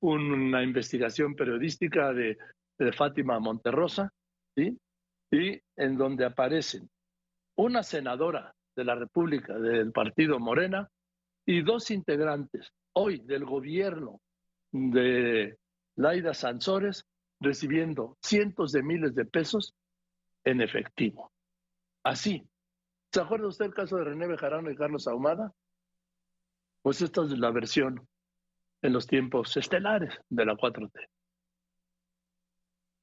una investigación periodística de, Fátima Monterrosa, y en donde aparecen una senadora de la República del partido Morena y dos integrantes hoy del gobierno de Laida Sansores recibiendo cientos de miles de pesos en efectivo. Así. ¿Se acuerda usted el caso de René Bejarano y Carlos Ahumada? Pues esta es la versión en los tiempos estelares de la 4T.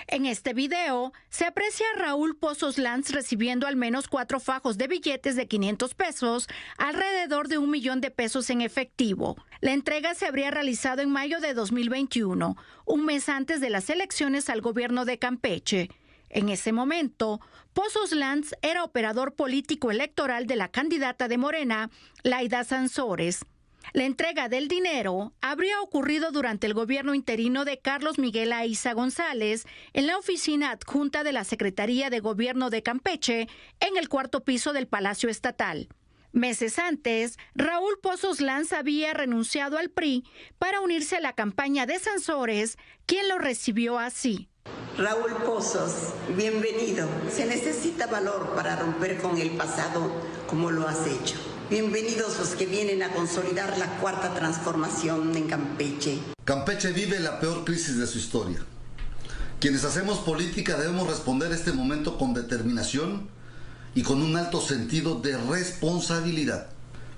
En este video se aprecia a Raúl Pozos Lanz recibiendo al menos cuatro fajos de billetes de 500 pesos, alrededor de un millón de pesos en efectivo. La entrega se habría realizado en mayo de 2021, un mes antes de las elecciones al gobierno de Campeche. En ese momento, Pozos Lanz era operador político electoral de la candidata de Morena, Laida Sansores. La entrega del dinero habría ocurrido durante el gobierno interino de Carlos Miguel Aiza González en la oficina adjunta de la Secretaría de Gobierno de Campeche en el cuarto piso del Palacio Estatal. Meses antes, Raúl Pozos Lanz había renunciado al PRI para unirse a la campaña de Sansores, quien lo recibió así. Raúl Pozos, bienvenido. Se necesita valor para romper con el pasado como lo has hecho. Bienvenidos los que vienen a consolidar la cuarta transformación en Campeche. Campeche vive la peor crisis de su historia. Quienes hacemos política debemos responder este momento con determinación y con un alto sentido de responsabilidad.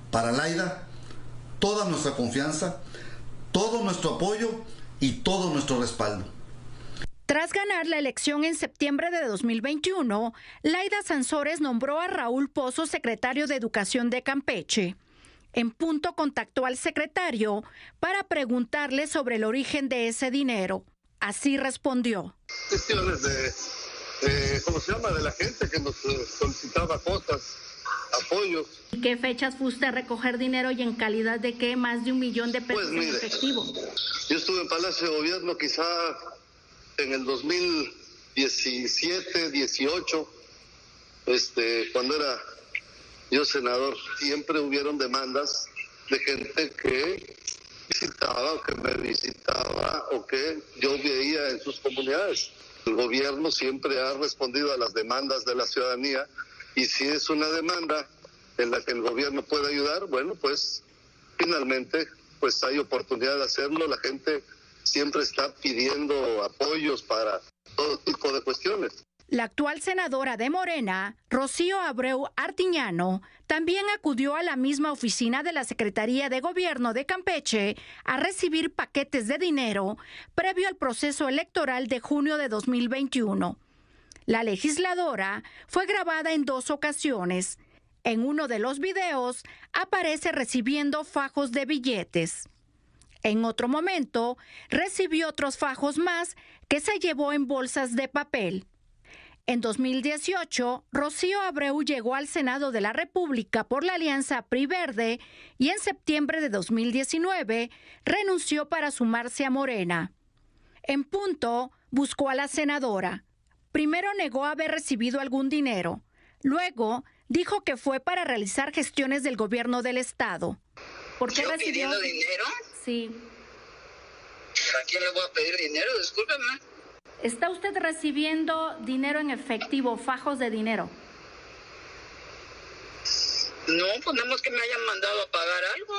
Para Laida, toda nuestra confianza, todo nuestro apoyo y todo nuestro respaldo. Tras ganar la elección en septiembre de 2021, Laida Sansores nombró a Raúl Pozo secretario de Educación de Campeche. En punto contactó al secretario para preguntarle sobre el origen de ese dinero. Así respondió. Cuestiones de, ¿cómo se llama? De la gente que nos eh, solicitaba cosas, apoyos. ¿Y qué fechas fuiste a recoger dinero y en calidad de qué? Más de un millón de pesos Pues en efectivo. Yo estuve en Palacio de Gobierno quizá en el 2017, 18, este, cuando era yo senador, siempre hubieron demandas de gente que visitaba o que me visitaba o que yo veía en sus comunidades. El gobierno siempre ha respondido a las demandas de la ciudadanía y si es una demanda en la que el gobierno puede ayudar, bueno, pues finalmente pues hay oportunidad de hacerlo. La gente siempre está pidiendo apoyos para todo tipo de cuestiones. La actual senadora de Morena, Rocío Abreu Artiñano, también acudió a la misma oficina de la Secretaría de Gobierno de Campeche a recibir paquetes de dinero previo al proceso electoral de junio de 2021. La legisladora fue grabada en dos ocasiones. En uno de los videos aparece recibiendo fajos de billetes. En otro momento, recibió otros fajos más que se llevó en bolsas de papel. En 2018, Rocío Abreu llegó al Senado de la República por la Alianza PRI Verde y en septiembre de 2019 renunció para sumarse a Morena. En punto, buscó a la senadora. Primero negó haber recibido algún dinero. Luego, dijo que fue para realizar gestiones del gobierno del Estado. ¿Por qué recibió dinero? Sí. ¿A quién le voy a pedir dinero? Discúlpeme. ¿Está usted recibiendo dinero en efectivo, fajos de dinero? No, más que me hayan mandado a pagar algo.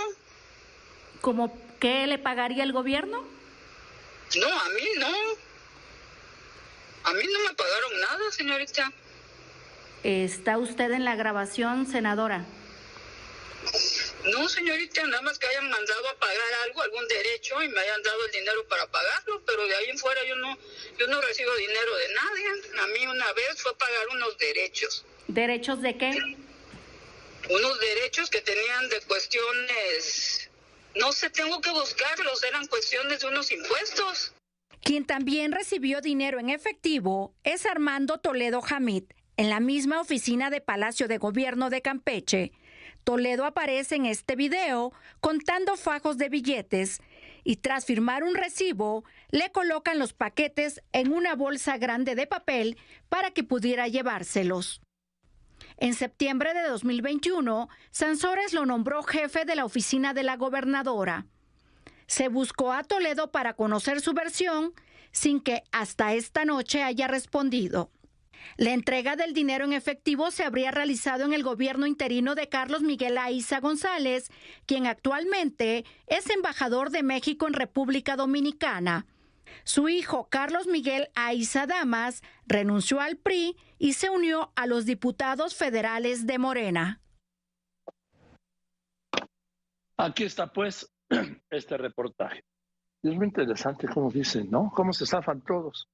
¿Cómo qué le pagaría el gobierno? No, a mí no. A mí no me pagaron nada, señorita. ¿Está usted en la grabación, senadora? No, señorita, nada más que hayan mandado a pagar algo, algún derecho y me hayan dado el dinero para pagarlo, pero de ahí en fuera yo no, yo no recibo dinero de nadie. A mí una vez fue pagar unos derechos. ¿Derechos de qué? Unos derechos que tenían de cuestiones, no sé, tengo que buscarlos, eran cuestiones de unos impuestos. Quien también recibió dinero en efectivo es Armando Toledo Hamid, en la misma oficina de Palacio de Gobierno de Campeche Toledo aparece en este video contando fajos de billetes y tras firmar un recibo, le colocan los paquetes en una bolsa grande de papel para que pudiera llevárselos. En septiembre de 2021, Sansores lo nombró jefe de la oficina de la gobernadora. Se buscó a Toledo para conocer su versión sin que hasta esta noche haya respondido. La entrega del dinero en efectivo se habría realizado en el gobierno interino de Carlos Miguel Aiza González, quien actualmente es embajador de México en República Dominicana. Su hijo Carlos Miguel Aiza Damas renunció al PRI y se unió a los diputados federales de Morena. Aquí está pues este reportaje. Es muy interesante cómo dicen, ¿no? Cómo se zafan todos.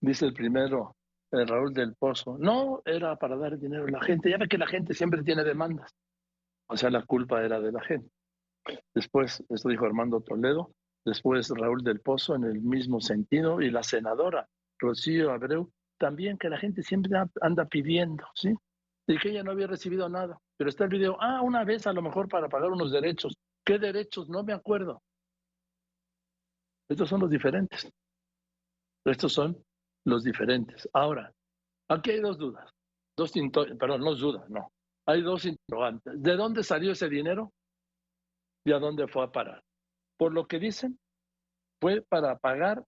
Dice el primero, Raúl del Pozo. No era para dar dinero a la gente. Ya ve que la gente siempre tiene demandas. O sea, la culpa era de la gente. Después, esto dijo Armando Toledo, después Raúl del Pozo en el mismo sentido y la senadora Rocío Abreu también que la gente siempre anda pidiendo, ¿sí? Y que ella no había recibido nada. Pero está el video, ah, una vez a lo mejor para pagar unos derechos. ¿Qué derechos? No me acuerdo. Estos son los diferentes. Estos son los diferentes. Ahora, aquí hay dos dudas. Dos perdón, no es duda, no. Hay dos interrogantes. ¿De dónde salió ese dinero y a dónde fue a parar? Por lo que dicen, fue para pagar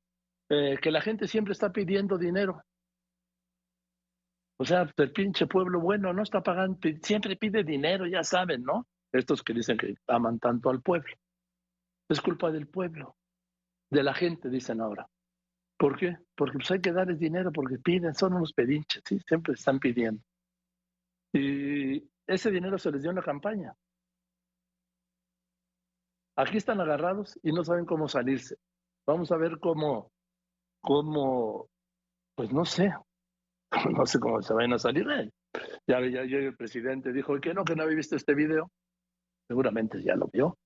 eh, que la gente siempre está pidiendo dinero. O sea, el pinche pueblo bueno no está pagando, siempre pide dinero, ya saben, ¿no? Estos que dicen que aman tanto al pueblo. Es culpa del pueblo, de la gente, dicen ahora. ¿Por qué? Porque pues hay que darles dinero, porque piden, son unos pedinches, ¿sí? Siempre están pidiendo. Y ese dinero se les dio en la campaña. Aquí están agarrados y no saben cómo salirse. Vamos a ver cómo, cómo, pues no sé, no sé cómo se van a salir. Ya, ya, ya el presidente dijo que no, que no había visto este video. Seguramente ya lo vio.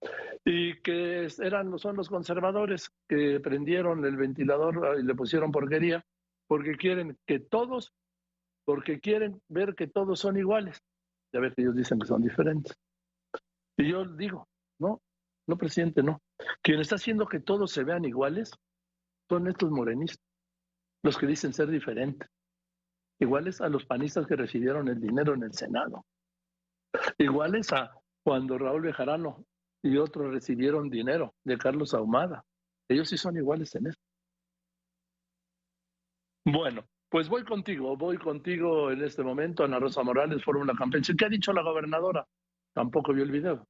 Y que eran, son los conservadores que prendieron el ventilador ah, y le pusieron porquería porque quieren que todos, porque quieren ver que todos son iguales. Ya ver que ellos dicen que son diferentes. Y yo digo, no, no, presidente, no. Quien está haciendo que todos se vean iguales son estos morenistas, los que dicen ser diferentes iguales a los panistas que recibieron el dinero en el Senado, iguales a cuando Raúl Bejarano y otros recibieron dinero de Carlos Ahumada. Ellos sí son iguales en eso. Bueno, pues voy contigo, voy contigo en este momento, Ana Rosa Morales, Fórmula Campeche. ¿Qué ha dicho la gobernadora? Tampoco vio el video.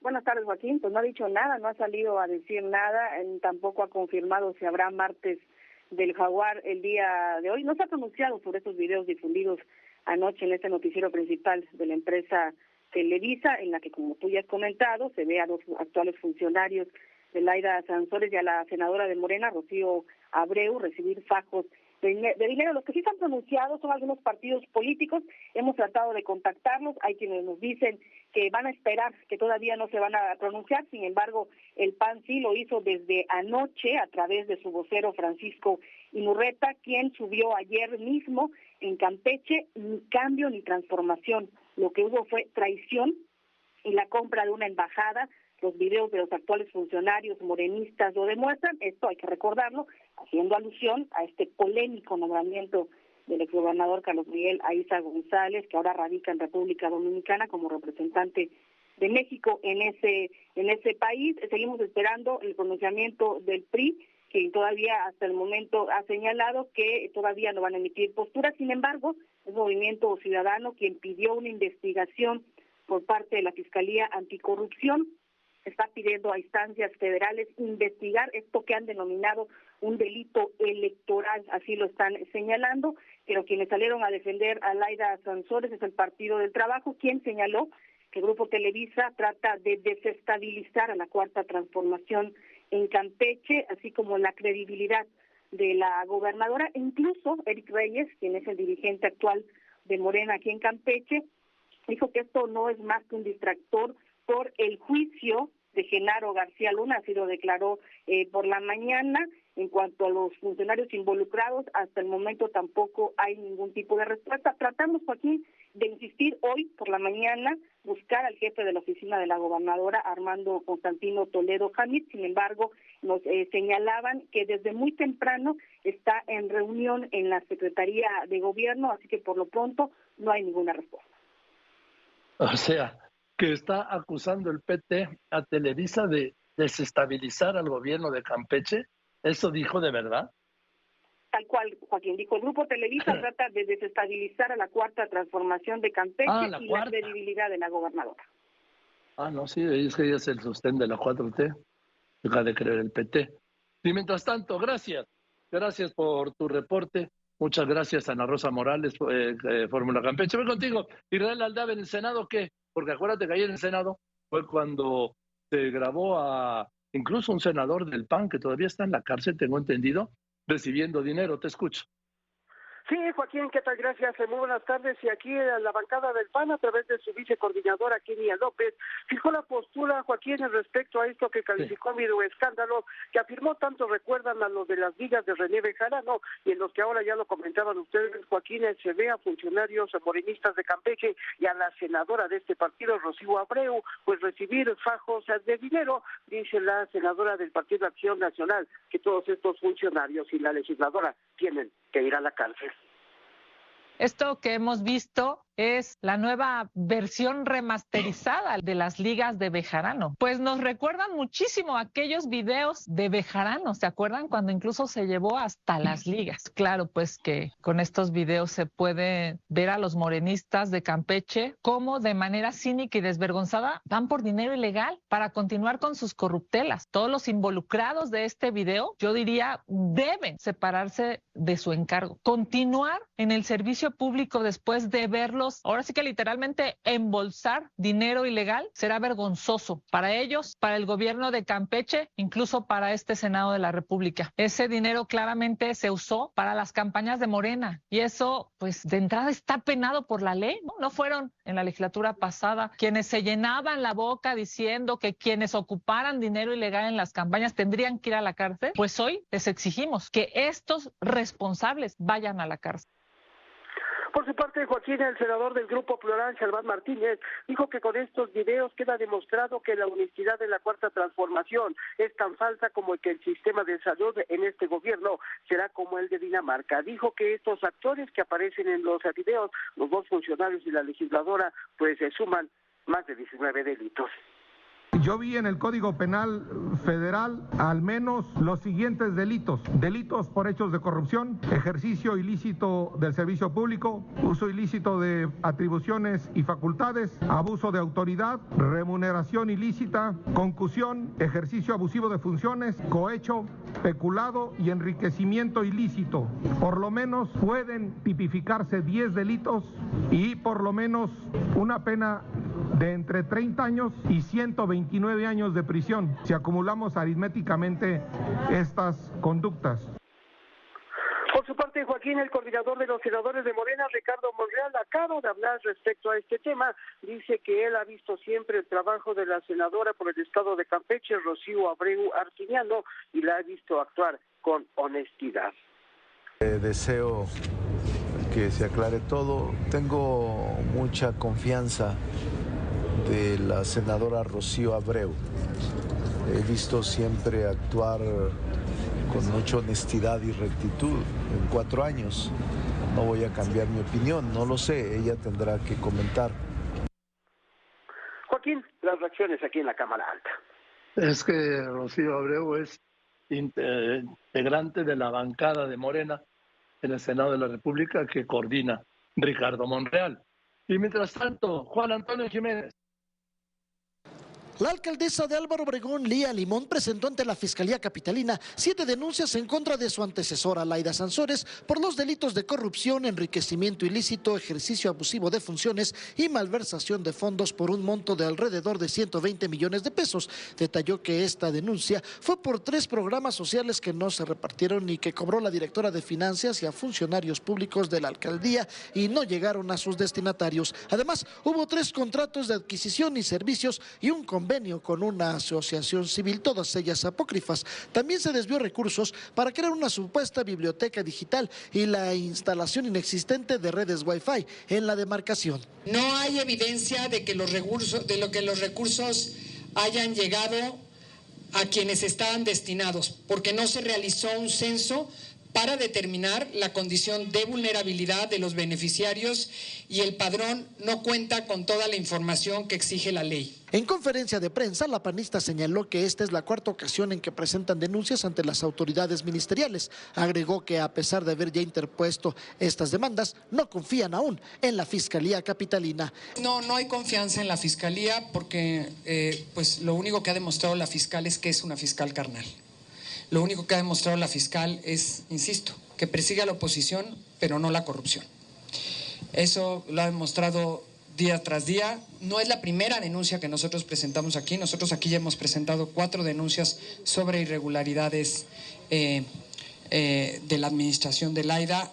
Buenas tardes, Joaquín. Pues no ha dicho nada, no ha salido a decir nada, tampoco ha confirmado si habrá martes del jaguar el día de hoy. No se ha pronunciado sobre estos videos difundidos anoche en este noticiero principal de la empresa Televisa, en la que, como tú ya has comentado, se ve a los actuales funcionarios de Laida Sansores y a la senadora de Morena, Rocío Abreu, recibir fajos de, dinero. Los que sí están pronunciados son algunos partidos políticos. Hemos tratado de contactarlos. Hay quienes nos dicen que van a esperar, que todavía no se van a pronunciar. Sin embargo, el PAN sí lo hizo desde anoche a través de su vocero Francisco Inurreta, quien subió ayer mismo en Campeche ni cambio ni transformación. Lo que hubo fue traición y la compra de una embajada los videos de los actuales funcionarios morenistas lo demuestran, esto hay que recordarlo, haciendo alusión a este polémico nombramiento del exgobernador Carlos Miguel Aiza González, que ahora radica en República Dominicana como representante de México en ese en ese país. Seguimos esperando el pronunciamiento del PRI, que todavía hasta el momento ha señalado que todavía no van a emitir postura. Sin embargo, es Movimiento Ciudadano quien pidió una investigación por parte de la Fiscalía Anticorrupción. Está pidiendo a instancias federales investigar esto que han denominado un delito electoral, así lo están señalando, pero quienes salieron a defender a Laida Sansores es el Partido del Trabajo, quien señaló que el Grupo Televisa trata de desestabilizar a la cuarta transformación en Campeche, así como la credibilidad de la gobernadora, incluso Eric Reyes, quien es el dirigente actual de Morena aquí en Campeche, dijo que esto no es más que un distractor por el juicio de Genaro García Luna, así lo declaró eh, por la mañana. En cuanto a los funcionarios involucrados, hasta el momento tampoco hay ningún tipo de respuesta. Tratamos, Joaquín, de insistir hoy por la mañana, buscar al jefe de la oficina de la gobernadora, Armando Constantino Toledo Hamid. Sin embargo, nos eh, señalaban que desde muy temprano está en reunión en la Secretaría de Gobierno, así que por lo pronto no hay ninguna respuesta. O sea, que está acusando el PT a Televisa de desestabilizar al gobierno de Campeche? ¿Eso dijo de verdad? Tal cual, Joaquín dijo, el Grupo Televisa trata de desestabilizar a la cuarta transformación de Campeche Ah, la y cuarta. la credibilidad de la gobernadora. Ah, no, sí, es que ella es el sostén de la 4T. Deja de creer el PT. Y mientras tanto, gracias. Gracias por tu reporte. Muchas gracias, Ana Rosa Morales, eh, eh, Fórmula Campeche. Voy contigo. Israel Aldave, ¿en el Senado qué? Porque acuérdate que ayer en el Senado fue cuando se grabó a incluso un senador del PAN que todavía está en la cárcel, tengo entendido, recibiendo dinero. Te escucho. Sí, Joaquín, ¿qué tal? Gracias. eh, Muy buenas tardes. Y aquí en la bancada del PAN, a través de su vicecoordinadora, Kenia López, fijó la postura, Joaquín, respecto a esto que calificó como escándalo, que afirmó tanto recuerdan a los de las ligas de René Bejarano, y en los que ahora ya lo comentaban ustedes, Joaquín, eh, se ve a funcionarios morenistas de Campeche y a la senadora de este partido, Rocío Abreu, pues recibir fajos eh, de dinero, dice la senadora del Partido Acción Nacional, que todos estos funcionarios y la legisladora tienen que ir a la cárcel. Esto que hemos visto es la nueva versión remasterizada de las ligas de Bejarano. Pues nos recuerdan muchísimo aquellos videos de Bejarano, ¿se acuerdan? Cuando incluso se llevó hasta las ligas. Claro, pues que con estos videos se puede ver a los morenistas de Campeche cómo de manera cínica y desvergonzada van por dinero ilegal para continuar con sus corruptelas. Todos los involucrados de este video, yo diría, deben separarse de su encargo. Continuar en el servicio público después de ahora sí que literalmente embolsar dinero ilegal, será vergonzoso para ellos, para el gobierno de Campeche, incluso para este Senado de la República. Ese dinero claramente se usó para las campañas de Morena y eso, pues de entrada está penado por la ley, ¿no? No fueron en la legislatura pasada quienes se llenaban la boca diciendo que quienes ocuparan dinero ilegal en las campañas tendrían que ir a la cárcel. Pues hoy les exigimos que estos responsables vayan a la cárcel. Por su parte, Joaquín, el senador del Grupo Plural, Salván Martínez, dijo que con estos videos queda demostrado que la honestidad de la Cuarta Transformación es tan falsa como que el sistema de salud en este gobierno será como el de Dinamarca. Dijo que estos actores que aparecen en los videos, los dos funcionarios y la legisladora, pues se suman más de 19 delitos. Yo vi en el Código Penal Federal al menos los siguientes delitos. Delitos por hechos de corrupción, ejercicio ilícito del servicio público, uso ilícito de atribuciones y facultades, abuso de autoridad, remuneración ilícita, concusión, ejercicio abusivo de funciones, cohecho, peculado y enriquecimiento ilícito. Por lo menos pueden tipificarse 10 delitos y por lo menos una pena de entre 30 años y 129 años de prisión si acumulamos aritméticamente estas conductas. Por su parte, Joaquín, el coordinador de los senadores de Morena, Ricardo Monreal, acaba de hablar respecto a este tema. Dice que él ha visto siempre el trabajo de la senadora por el estado de Campeche, Rocío Abreu Artiniano, y la ha visto actuar con honestidad. Eh, deseo que se aclare todo. Tengo mucha confianza de la senadora Rocío Abreu. He visto siempre actuar con mucha honestidad y rectitud en cuatro años. No voy a cambiar mi opinión, no lo sé, ella tendrá que comentar. Joaquín, las reacciones aquí en la Cámara Alta. Es que Rocío Abreu es inte- integrante de la bancada de Morena en el Senado de la República que coordina Ricardo Monreal. Y mientras tanto, Juan Antonio Jiménez. La alcaldesa de Álvaro Obregón, Lía Limón, presentó ante la Fiscalía Capitalina siete denuncias en contra de su antecesora, Laida Sansores, por los delitos de corrupción, enriquecimiento ilícito, ejercicio abusivo de funciones y malversación de fondos por un monto de alrededor de 120 millones de pesos. Detalló que esta denuncia fue por tres programas sociales que no se repartieron y que cobró la directora de finanzas y a funcionarios públicos de la alcaldía y no llegaron a sus destinatarios. Además, hubo tres contratos de adquisición y servicios y un convenio con una asociación civil, todas ellas apócrifas. También se desvió recursos para crear una supuesta biblioteca digital y la instalación inexistente de redes Wi-Fi en la demarcación. No hay evidencia de que los recursos, de lo que los recursos hayan llegado a quienes estaban destinados, porque no se realizó un censo para determinar la condición de vulnerabilidad de los beneficiarios y el padrón no cuenta con toda la información que exige la ley. En conferencia de prensa, la panista señaló que esta es la cuarta ocasión en que presentan denuncias ante las autoridades ministeriales. Agregó que a pesar de haber ya interpuesto estas demandas, no confían aún en la Fiscalía Capitalina. No, no hay confianza en la Fiscalía porque eh, pues lo único que ha demostrado la fiscal es que es una fiscal carnal. Lo único que ha demostrado la fiscal es, insisto, que persigue a la oposición, pero no la corrupción. Eso lo ha demostrado día tras día. No es la primera denuncia que nosotros presentamos aquí. Nosotros aquí ya hemos presentado cuatro denuncias sobre irregularidades eh, eh, de la administración del AIDA,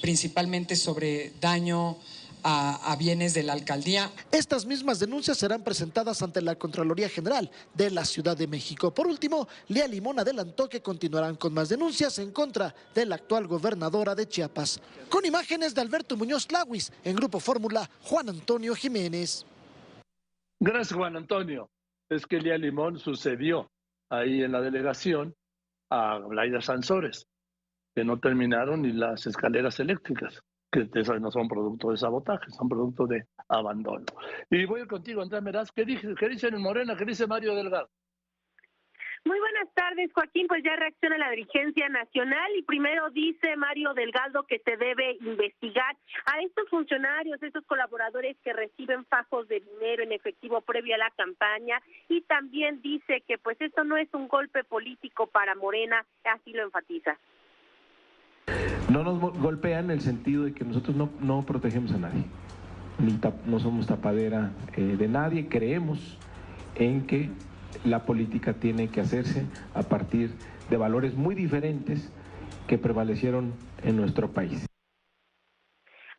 principalmente sobre daño a, bienes de la alcaldía. Estas mismas denuncias serán presentadas ante la Contraloría General de la Ciudad de México. Por último, Lea Limón adelantó que continuarán con más denuncias en contra de la actual gobernadora de Chiapas. Con imágenes de Alberto Muñoz Lawis, en Grupo Fórmula, Juan Antonio Jiménez. Gracias, Juan Antonio. Es que Lea Limón sucedió ahí en la delegación a Laida Sansores, que no terminaron ni las escaleras eléctricas que no son producto de sabotaje, son producto de abandono. Y voy contigo, Andrés Meraz. ¿Qué, dice, ¿Qué dicen en Morena? ¿Qué dice Mario Delgado? Muy buenas tardes, Joaquín. Pues ya reacciona la dirigencia nacional y primero dice Mario Delgado que se debe investigar a estos funcionarios, estos colaboradores que reciben fajos de dinero en efectivo previo a la campaña y también dice que pues esto no es un golpe político para Morena, así lo enfatiza. No nos golpean en el sentido de que nosotros no, protegemos a nadie, ni no somos tapadera eh, de nadie, creemos en que la política tiene que hacerse a partir de valores muy diferentes que prevalecieron en nuestro país.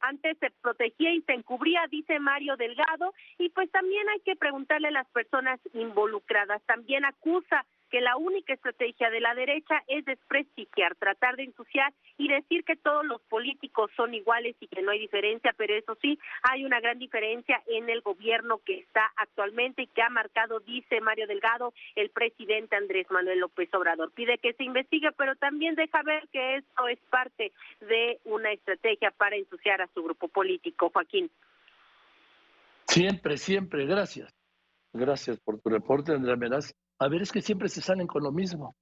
Antes se protegía y se encubría, dice Mario Delgado, y pues también hay que preguntarle a las personas involucradas. También acusa que la única estrategia de la derecha es desprestigiar, tratar de ensuciar y decir que todos los políticos son iguales y que no hay diferencia, pero eso sí, hay una gran diferencia en el gobierno que está actualmente y que ha marcado, dice Mario Delgado, el presidente Andrés Manuel López Obrador. Pide que se investigue, pero también deja ver que esto es parte de una estrategia para ensuciar a su grupo político. Joaquín. Siempre, siempre, gracias. Gracias por tu reporte, Andrea Meraz. A ver, es que siempre se salen con lo mismo.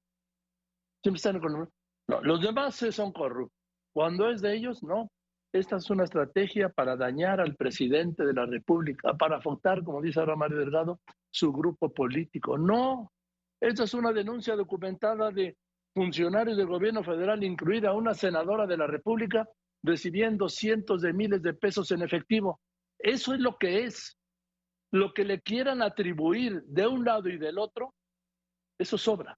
Siempre salen con lo mismo. No, los demás son corruptos. Cuando es de ellos, no. Esta es una estrategia para dañar al presidente de la República, para afectar, como dice ahora Mario Delgado, su grupo político. No, esta es una denuncia documentada de funcionarios del gobierno federal, incluida una senadora de la República, recibiendo cientos de miles de pesos en efectivo. Eso es lo que es. Lo que le quieran atribuir de un lado y del otro eso sobra.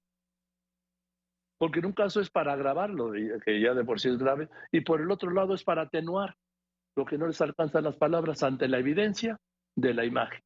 Porque en un caso es para agravarlo, que ya de por sí es grave, y por el otro lado es para atenuar lo que no les alcanzan las palabras ante la evidencia de la imagen.